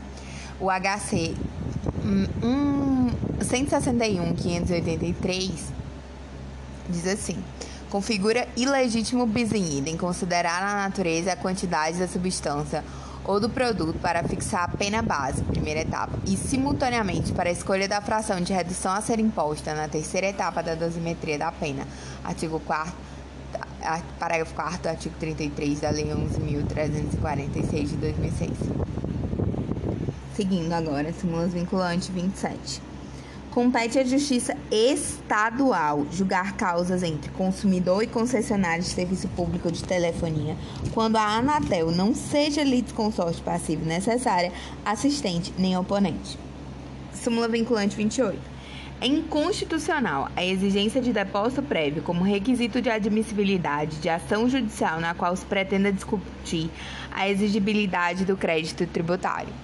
O HC 161.583 diz assim: configura ilegítimo bis in idem considerar a natureza e a quantidade da substância ou do produto para fixar a pena base, primeira etapa, e simultaneamente para a escolha da fração de redução a ser imposta na terceira etapa da dosimetria da pena, artigo 4 parágrafo 4 artigo 33 da Lei 11.346 de 2006. Seguindo agora, súmulas vinculante 27. Compete à Justiça Estadual julgar causas entre consumidor e concessionário de serviço público de telefonia quando a Anatel não seja litisconsorte passivo necessária, assistente nem oponente. Súmula vinculante 28. É inconstitucional a exigência de depósito prévio como requisito de admissibilidade de ação judicial na qual se pretenda discutir a exigibilidade do crédito tributário.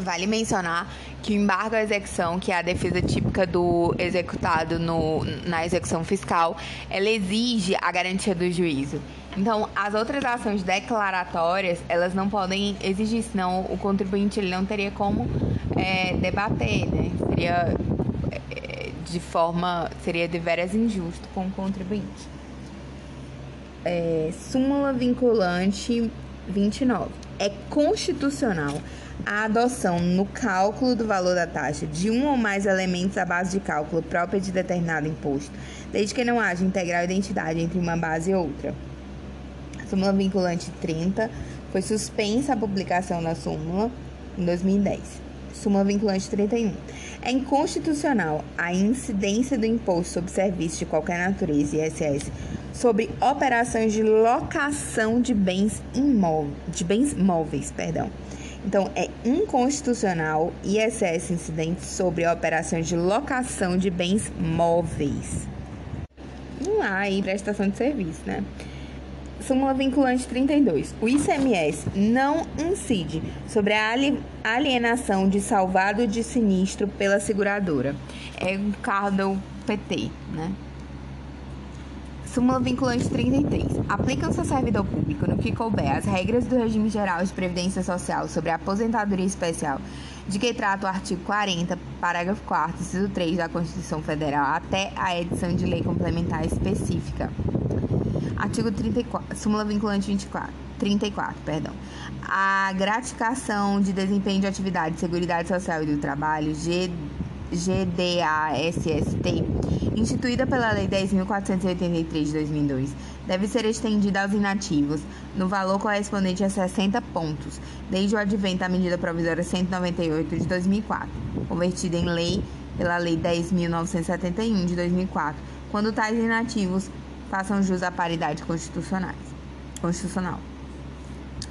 Vale mencionar que o embargo à execução, que é a defesa típica do executado no, na execução fiscal, ela exige a garantia do juízo. Então, as outras ações declaratórias, elas não podem exigir, senão o contribuinte ele não teria como é, debater, né? Seria é, de forma, seria de veras injusto com o contribuinte. É, súmula vinculante 29. É constitucional a adoção no cálculo do valor da taxa de um ou mais elementos à base de cálculo própria de determinado imposto, desde que não haja integral identidade entre uma base e outra. Súmula vinculante 30 Foi suspensa a publicação da súmula em 2010. Súmula vinculante 31. É inconstitucional a incidência do imposto sobre serviços de qualquer natureza, ISS, sobre operações de locação de bens imóveis, de bens móveis, perdão. Então, é inconstitucional ISS incidente sobre operações de locação de bens móveis. Não há aí prestação de serviço, né? Súmula vinculante 32. O ICMS não incide sobre a alienação de salvado de sinistro pela seguradora. É o carro do PT, né? Súmula vinculante 33. Aplicam-se ao servidor público, no que couber, as regras do regime geral de previdência social sobre a aposentadoria especial, de que trata o artigo 40, parágrafo 4, inciso 3 da Constituição Federal, até a edição de lei complementar específica. Artigo 34, súmula vinculante 24, 34, perdão. A gratificação de desempenho de atividade de Seguridade Social e do Trabalho, G, GDASST, instituída pela Lei 10.483 de 2002, deve ser estendida aos inativos no valor correspondente a 60 pontos, desde o advento da medida provisória 198 de 2004, convertida em lei pela Lei 10.971 de 2004, quando tais inativos façam jus à paridade constitucional.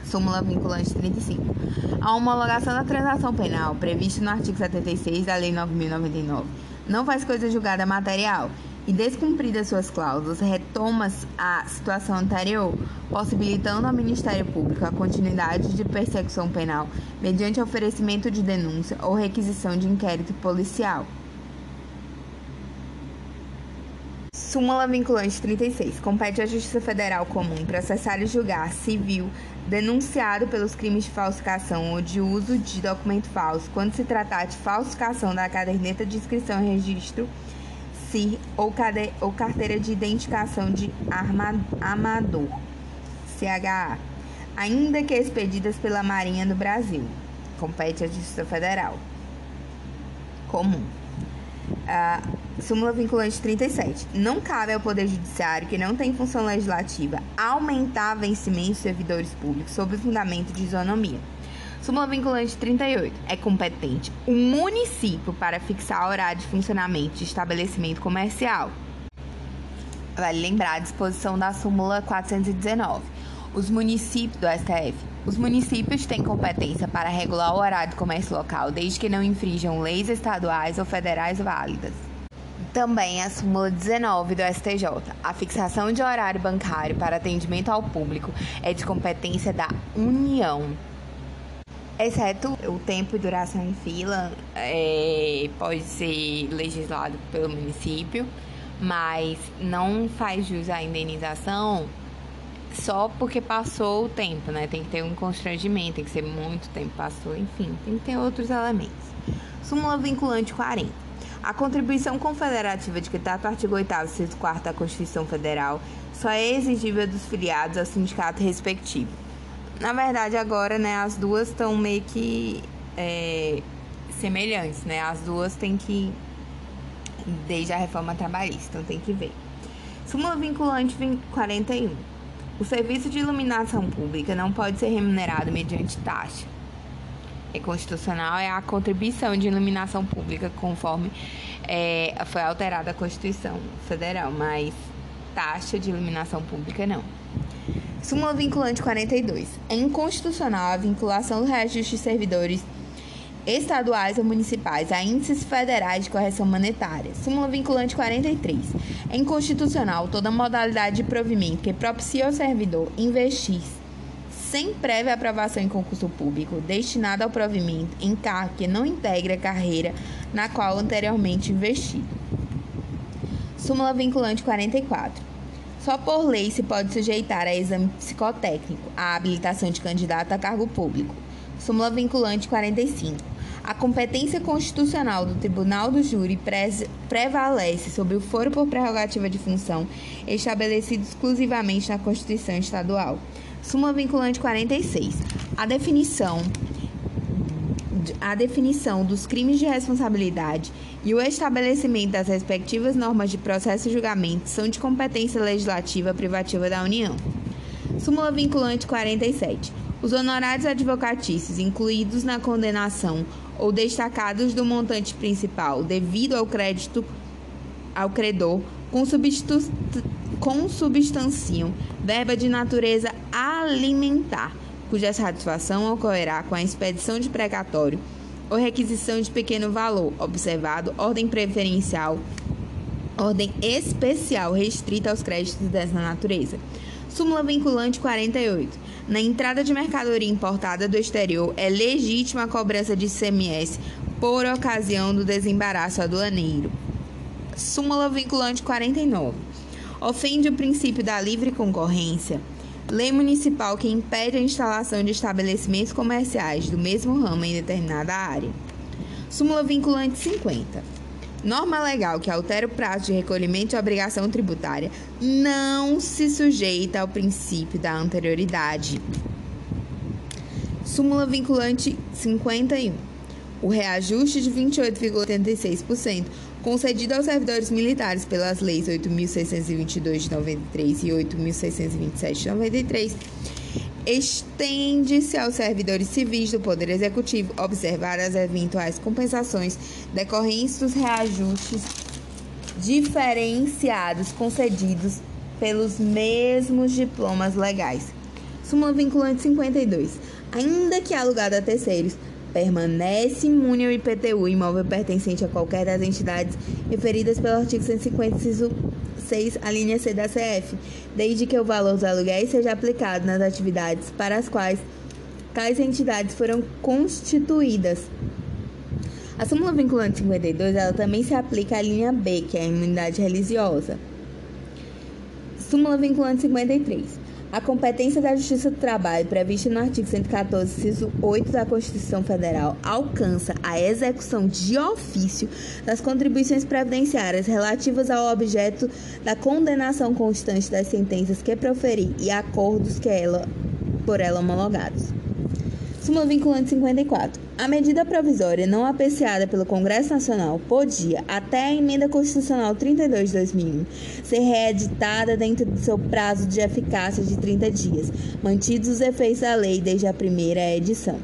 Súmula vinculante 35. A homologação da transação penal, prevista no artigo 76 da Lei 9.099, não faz coisa julgada material e, descumpridas suas cláusulas, retoma a situação anterior, possibilitando ao Ministério Público a continuidade de persecução penal mediante oferecimento de denúncia ou requisição de inquérito policial. Súmula vinculante 36. Compete à Justiça Federal Comum processar e julgar civil denunciado pelos crimes de falsificação ou de uso de documento falso, quando se tratar de falsificação da caderneta de inscrição e registro CIR ou, cade, ou carteira de identificação de arma, amador, CHA, ainda que expedidas pela Marinha do Brasil. Compete à Justiça Federal Comum. Uh, Súmula vinculante 37. Não cabe ao Poder Judiciário, que não tem função legislativa, aumentar vencimento de servidores públicos sob o fundamento de isonomia. Súmula vinculante 38. É competente o município para fixar horário de funcionamento de estabelecimento comercial. Vale lembrar a disposição da súmula 419. Os municípios do STF. Os municípios têm competência para regular o horário do comércio local, desde que não infringam leis estaduais ou federais válidas. Também a súmula 19 do STJ. A fixação de horário bancário para atendimento ao público é de competência da União. Exceto o tempo e duração em fila, é, pode ser legislado pelo município, mas não faz jus à indenização só porque passou o tempo, né? Tem que ter um constrangimento, tem que ser muito tempo passou, enfim, tem que ter outros elementos. Súmula vinculante 40. A contribuição confederativa de que trata o artigo 8 e 4 da Constituição Federal só é exigível dos filiados ao sindicato respectivo. Na verdade, agora, né, as duas estão meio que é, semelhantes, né? As duas têm que, desde a reforma trabalhista, então tem que ver. Súmula vinculante 41. O serviço de iluminação pública não pode ser remunerado mediante taxa é constitucional é a contribuição de iluminação pública, conforme é, foi alterada a Constituição Federal, mas taxa de iluminação pública não. Súmula vinculante 42. É inconstitucional a vinculação do reajuste de servidores estaduais ou municipais a índices federais de correção monetária. Súmula vinculante 43. É inconstitucional toda modalidade de provimento que propicie ao servidor investir sem prévia aprovação em concurso público, destinado ao provimento em cargo que não integre a carreira na qual anteriormente investido. Súmula vinculante 44. Só por lei se pode sujeitar a exame psicotécnico a habilitação de candidato a cargo público. Súmula vinculante 45. A competência constitucional do Tribunal do Júri prevalece sobre o foro por prerrogativa de função estabelecido exclusivamente na Constituição Estadual. Súmula vinculante 46. A definição a definição dos crimes de responsabilidade e o estabelecimento das respectivas normas de processo e julgamento são de competência legislativa privativa da União. Súmula vinculante 47. Os honorários advocatícios incluídos na condenação ou destacados do montante principal devido ao crédito ao credor consubstanciam verba de natureza alimentar, cuja satisfação ocorrerá com a expedição de precatório ou requisição de pequeno valor, observado ordem preferencial, ordem especial restrita aos créditos dessa natureza. Súmula vinculante 48. Na entrada de mercadoria importada do exterior, é legítima a cobrança de CMS por ocasião do desembaraço aduaneiro. Súmula vinculante 49. Ofende o princípio da livre concorrência. Lei municipal que impede a instalação de estabelecimentos comerciais do mesmo ramo em determinada área. Súmula vinculante 50. Norma legal que altera o prazo de recolhimento de obrigação tributária não se sujeita ao princípio da anterioridade. Súmula vinculante 51. O reajuste de 28,86% concedido aos servidores militares pelas leis 8.622 de 93 e 8.627 de 93 estende-se aos servidores civis do Poder Executivo observar as eventuais compensações decorrentes dos reajustes diferenciados concedidos pelos mesmos diplomas legais. Súmula vinculante 52. Ainda que alugado a terceiros, permanece imune ao IPTU imóvel pertencente a qualquer das entidades referidas pelo artigo 150, inciso 6, a linha C da CF, desde que o valor dos aluguéis seja aplicado nas atividades para as quais tais entidades foram constituídas. A súmula vinculante 52, ela também se aplica à linha B, que é a imunidade religiosa. Súmula vinculante 53. A competência da Justiça do Trabalho, prevista no artigo 114, inciso 8 da Constituição Federal, alcança a execução de ofício das contribuições previdenciárias relativas ao objeto da condenação constante das sentenças que proferir e acordos que ela, por ela homologados. Súmula vinculante 54. A medida provisória não apreciada pelo Congresso Nacional podia, até a emenda constitucional 32 de 2001, ser reeditada dentro do seu prazo de eficácia de 30 dias, mantidos os efeitos da lei desde a primeira edição.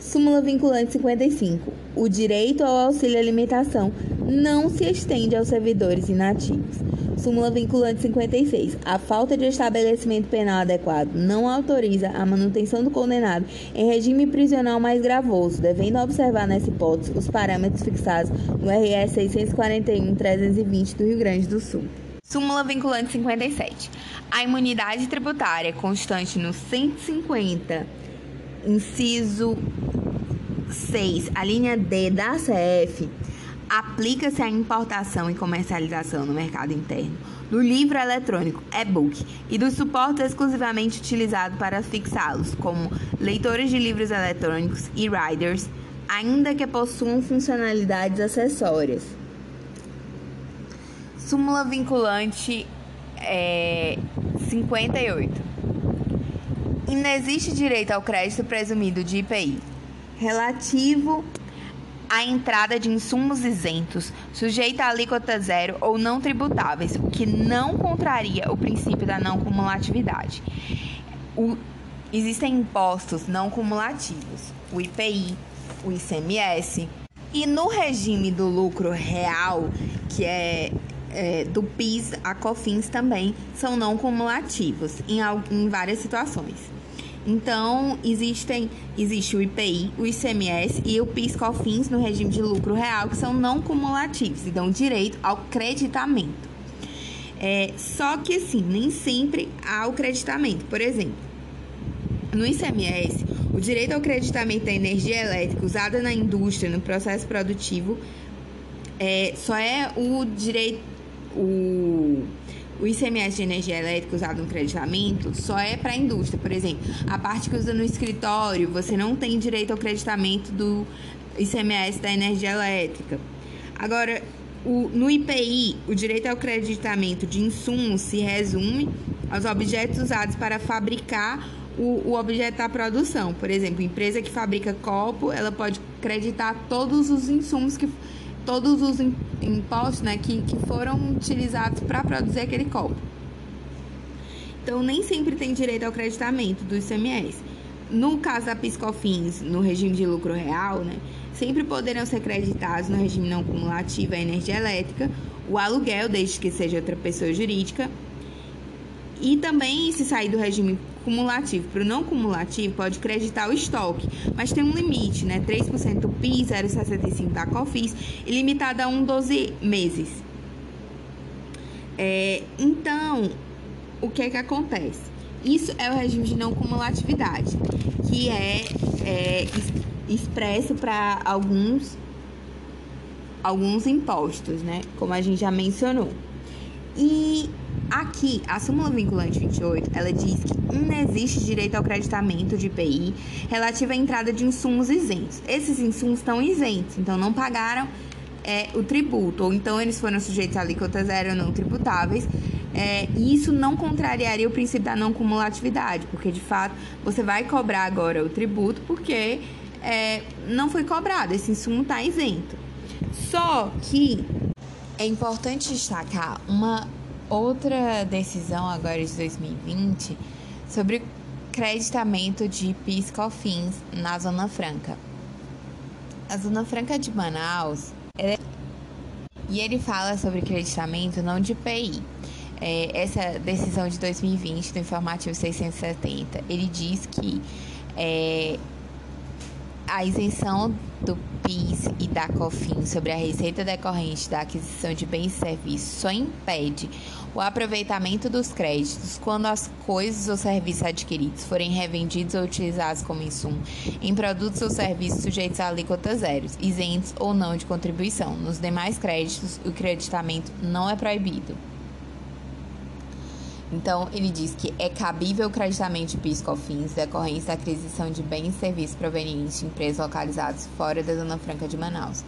Súmula vinculante 55. O direito ao auxílio alimentação não se estende aos servidores inativos. Súmula vinculante 56. A falta de estabelecimento penal adequado não autoriza a manutenção do condenado em regime prisional mais gravoso, devendo observar nessa hipótese os parâmetros fixados no RS 641-320 do Rio Grande do Sul. Súmula vinculante 57. A imunidade tributária constante no 150, inciso 6, a linha D da CF aplica-se à importação e comercialização no mercado interno do livro eletrônico e-book e dos suportes exclusivamente utilizados para fixá-los, como leitores de livros eletrônicos e riders, ainda que possuam funcionalidades acessórias. Súmula vinculante é, 58. Inexiste direito ao crédito presumido de IPI relativo a entrada de insumos isentos, sujeita a alíquota zero ou não tributáveis, o que não contraria o princípio da não cumulatividade. O, existem impostos não cumulativos, o IPI, o ICMS, e no regime do lucro real, que é, é do PIS a COFINS também, são não cumulativos em, em várias situações. Então, existem, existe o IPI, o ICMS e o PIS/COFINS no regime de lucro real, que são não cumulativos e dão direito ao creditamento. É, só que, assim, nem sempre há o creditamento. Por exemplo, no ICMS, o direito ao creditamento da energia elétrica usada na indústria, no processo produtivo, é, só é o direito. O, o ICMS de energia elétrica usado no creditamento só é para a indústria, por exemplo. A parte que usa no escritório, você não tem direito ao creditamento do ICMS da energia elétrica. Agora, o, no IPI, o direito ao creditamento de insumos se resume aos objetos usados para fabricar o, o objeto da produção. Por exemplo, empresa que fabrica copo, ela pode creditar todos os insumos que todos os impostos né, que, que foram utilizados para produzir aquele copo. Então, nem sempre tem direito ao creditamento do ICMS. No caso da Piscofins, no regime de lucro real, né, sempre poderão ser creditados no regime não cumulativo a energia elétrica, o aluguel, desde que seja outra pessoa jurídica, e também, se sair do regime cumulativo para o não cumulativo, pode creditar o estoque, mas tem um limite, né? 3% do PIS, 0,65% da COFIS, e limitado a um 12 meses. É, então, o que é que acontece? Isso é o regime de não cumulatividade, que é, é expresso para alguns, alguns impostos, né? Como a gente já mencionou. E aqui, a súmula vinculante 28, ela diz que não existe direito ao creditamento de IPI relativo à entrada de insumos isentos. Esses insumos estão isentos, então não pagaram é, o tributo, ou então eles foram sujeitos a alíquota zero não tributáveis, é, e isso não contrariaria o princípio da não cumulatividade, porque de fato você vai cobrar agora o tributo porque é, não foi cobrado, esse insumo está isento. Só que é importante destacar uma outra decisão agora de 2020 sobre creditamento de PIS/COFINS na Zona Franca. A Zona Franca de Manaus é... e ele fala sobre creditamento não de PI, é, essa decisão de 2020 do informativo 670, ele diz que é, a isenção do PIS e da COFINS sobre a receita decorrente da aquisição de bens e serviços só impede o aproveitamento dos créditos quando as coisas ou serviços adquiridos forem revendidos ou utilizados como insumo em produtos ou serviços sujeitos a alíquotas zeros, isentos ou não de contribuição. Nos demais créditos, o creditamento não é proibido. Então, ele diz que é cabível o creditamento de PIS/COFINS decorrência da aquisição de bens e serviços provenientes de empresas localizadas fora da Zona Franca de Manaus,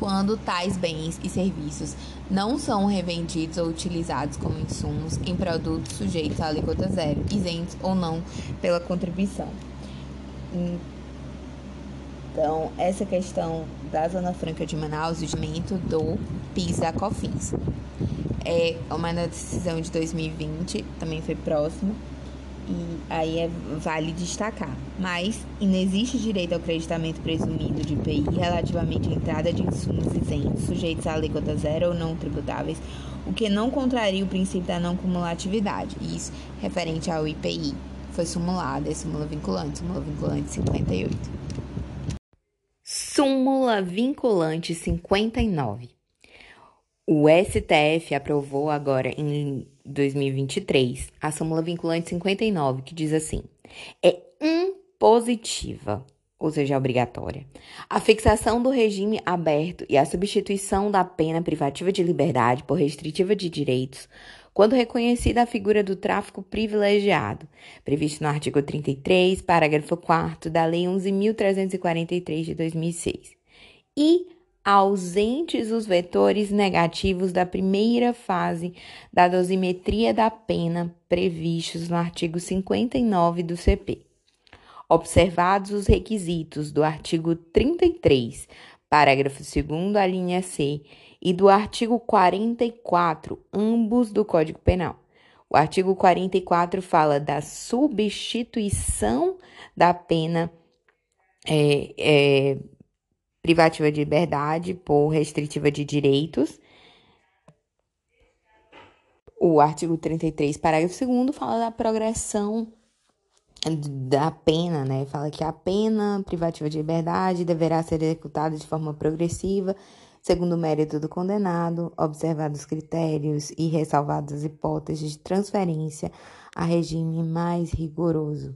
quando tais bens e serviços não são revendidos ou utilizados como insumos em produtos sujeitos à alíquota zero, isentos ou não pela contribuição. Então, essa questão da Zona Franca de Manaus, o do PIS da COFINS é uma decisão de 2020, também foi próxima, e aí é, vale destacar. Mas não existe direito ao creditamento presumido de IPI relativamente à entrada de insumos isentos, sujeitos à alíquota zero ou não tributáveis, o que não contraria o princípio da não cumulatividade, isso referente ao IPI. Foi simulada, é súmula vinculante, súmula vinculante 58. Súmula vinculante 59. O STF aprovou agora em 2023 a súmula vinculante 59, que diz assim: é impositiva, ou seja, obrigatória, a fixação do regime aberto e a substituição da pena privativa de liberdade por restritiva de direitos quando reconhecida a figura do tráfico privilegiado, previsto no artigo 33, parágrafo 4 da Lei 11.343 de 2006, e ausentes os vetores negativos da primeira fase da dosimetria da pena previstos no artigo 59 do CP. Observados os requisitos do artigo 33, parágrafo 2 a linha C, e do artigo 44, ambos do Código Penal. O artigo 44 fala da substituição da pena é, é, privativa de liberdade por restritiva de direitos. O artigo 33, parágrafo 2 fala da progressão da pena, né? Fala que a pena privativa de liberdade deverá ser executada de forma progressiva, segundo o mérito do condenado, observados os critérios e ressalvadas as hipóteses de transferência a regime mais rigoroso.